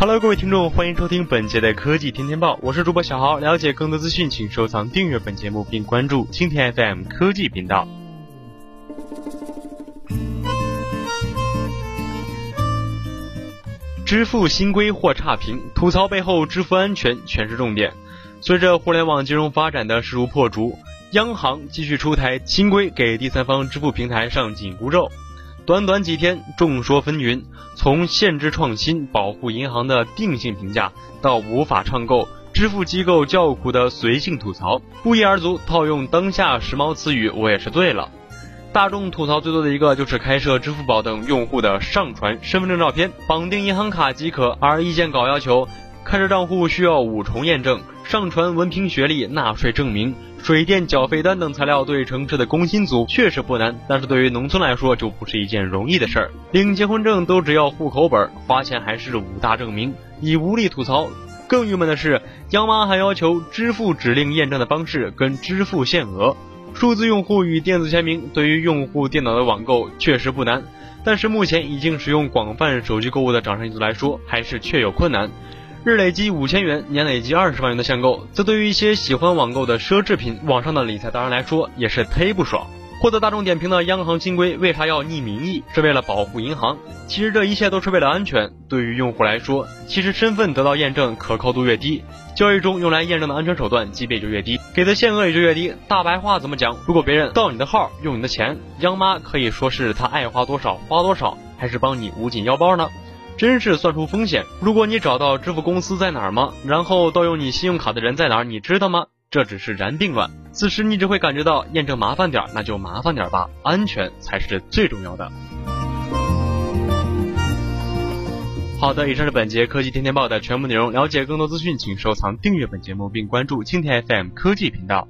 Hello，各位听众，欢迎收听本节的科技天天报，我是主播小豪。了解更多资讯，请收藏、订阅本节目，并关注蜻蜓 FM 科技频道。支付新规或差评，吐槽背后支付安全全是重点。随着互联网金融发展的势如破竹，央行继续出台新规，给第三方支付平台上紧箍咒。短短几天，众说纷纭，从限制创新、保护银行的定性评价，到无法畅购、支付机构叫苦的随性吐槽，不一而足。套用当下时髦词语，我也是醉了。大众吐槽最多的一个就是开设支付宝等用户的上传身份证照片，绑定银行卡即可，而意见稿要求开设账户需要五重验证，上传文凭、学历、纳税证明。水电缴费单等材料对城市的工薪族确实不难，但是对于农村来说就不是一件容易的事儿。领结婚证都只要户口本，花钱还是五大证明，已无力吐槽。更郁闷的是，央妈还要求支付指令验证的方式跟支付限额、数字用户与电子签名。对于用户电脑的网购确实不难，但是目前已经使用广泛手机购物的掌上一族来说，还是确有困难。日累积五千元，年累积二十万元的限购，这对于一些喜欢网购的奢侈品网上的理财达人来说，也是忒不爽。获得大众点评的央行新规，为啥要逆民意？是为了保护银行？其实这一切都是为了安全。对于用户来说，其实身份得到验证，可靠度越低，交易中用来验证的安全手段级别就越低，给的限额也就越低。大白话怎么讲？如果别人盗你的号，用你的钱，央妈可以说是他爱花多少花多少，还是帮你捂紧腰包呢？真是算出风险。如果你找到支付公司在哪儿吗？然后盗用你信用卡的人在哪儿？你知道吗？这只是然并卵。此时你只会感觉到验证麻烦点，那就麻烦点吧，安全才是最重要的。好的，以上是本节科技天天报的全部内容。了解更多资讯，请收藏订阅本节目，并关注青田 FM 科技频道。